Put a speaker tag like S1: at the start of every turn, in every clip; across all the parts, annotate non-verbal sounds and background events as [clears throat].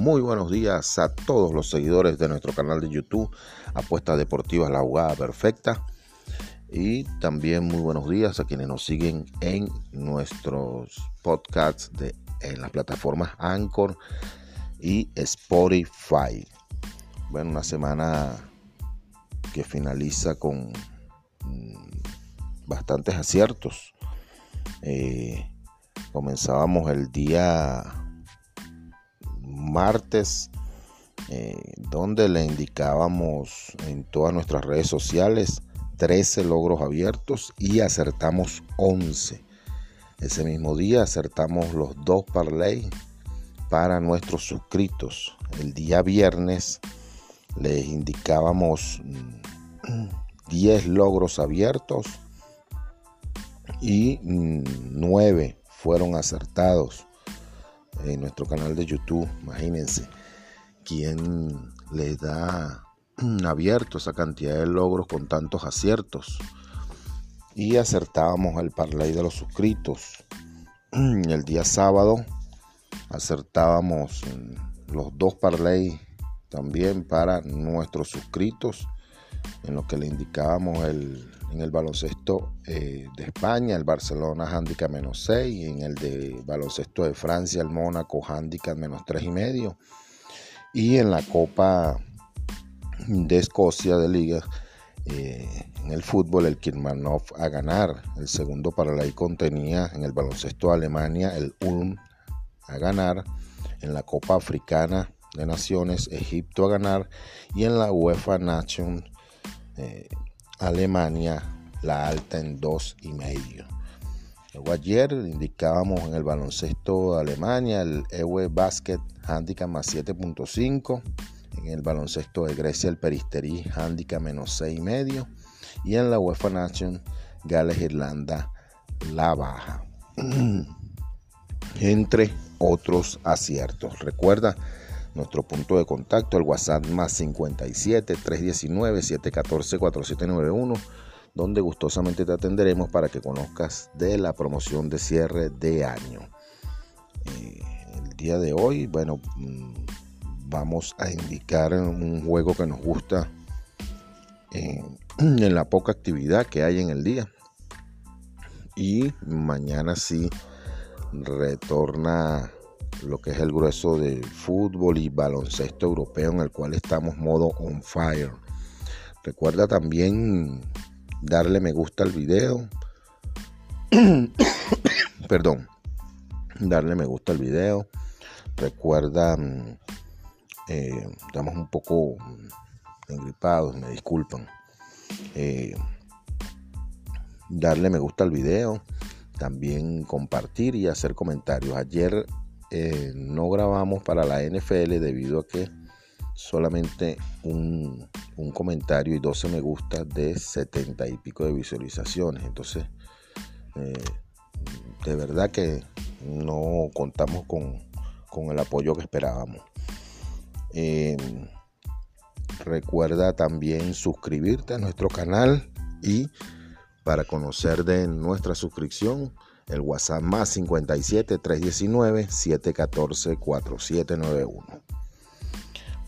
S1: muy buenos días a todos los seguidores de nuestro canal de YouTube, Apuestas Deportivas La Jugada Perfecta. Y también muy buenos días a quienes nos siguen en nuestros podcasts de, en las plataformas Anchor y Spotify. Bueno, una semana que finaliza con mm, bastantes aciertos. Eh, comenzábamos el día martes eh, donde le indicábamos en todas nuestras redes sociales 13 logros abiertos y acertamos 11. Ese mismo día acertamos los dos parlay para nuestros suscritos. El día viernes les indicábamos 10 mm, [clears throat] logros abiertos y 9 mm, fueron acertados en nuestro canal de YouTube. Imagínense quién le da [clears throat] abierto esa cantidad de logros con tantos aciertos. Y acertábamos el parlay de los suscritos. [clears throat] El día sábado acertábamos los dos parlay también para nuestros suscritos, en lo que le indicábamos el, en el baloncesto eh, de España, el Barcelona handicap menos 6, y en el de baloncesto de Francia, el Mónaco handicap menos 3 y medio, y en la Copa de Escocia de Liga, eh, en el fútbol, el Kirmanov a ganar, el segundo para la contenía en el baloncesto de Alemania, el Ulm a ganar, en la Copa Africana de Naciones, Egipto a ganar, y en la UEFA Nation Alemania la alta en dos y medio. Luego ayer indicábamos en el baloncesto de Alemania el EWE Basket Handicap más 7.5. En el baloncesto de Grecia el Peristeri Handicap menos 6 y medio. Y en la UEFA Nation Gales Irlanda la baja. [clears throat] Entre otros aciertos. Recuerda nuestro punto de contacto, el WhatsApp más 57 319 714 4791, donde gustosamente te atenderemos para que conozcas de la promoción de cierre de año. El día de hoy, bueno, mm, vamos a indicar un juego que nos gusta en [clears throat] la poca actividad que hay en el día. Y mañana sí retorna lo que es el grueso de fútbol y baloncesto europeo en el cual estamos modo on fire. Recuerda también darle me gusta al video. [coughs] Perdón. Darle me gusta al video. Recuerda, mm, eh, estamos un poco engripados, me disculpan. Eh, darle me gusta al video. También compartir y hacer comentarios. Ayer eh, no grabamos para la NFL debido a que solamente un, comentario y 12 me gusta de 70 y pico de visualizaciones. Entonces, eh, de verdad que no contamos con, el apoyo que esperábamos. Eh, recuerda también suscribirte a nuestro canal y para conocer de nuestra suscripción el WhatsApp más 57 319 714 4791.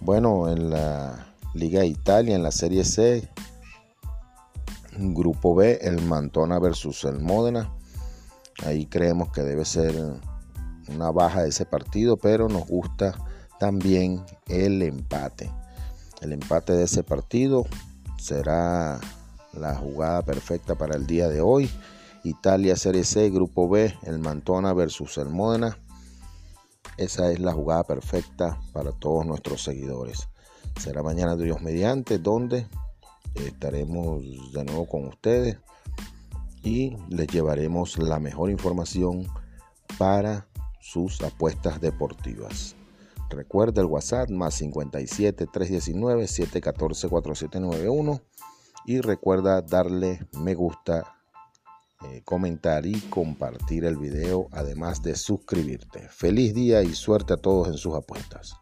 S1: Bueno, en la Liga de Italia, en la Serie C, Grupo B, el Mantona versus el Módena. Ahí creemos que debe ser una baja de ese partido, pero nos gusta también el empate. El empate de ese partido será la jugada perfecta para el día de hoy. Italia Serie C, Grupo B, el Mantona versus el Módena. Esa es la jugada perfecta para todos nuestros seguidores. Será mañana Dios mediante, donde estaremos de nuevo con ustedes y les llevaremos la mejor información para sus apuestas deportivas. Recuerda el WhatsApp más 57 319 714 4791 y recuerda darle me gusta eh, comentar y compartir el video, además de suscribirte. Feliz día y suerte a todos en sus apuestas.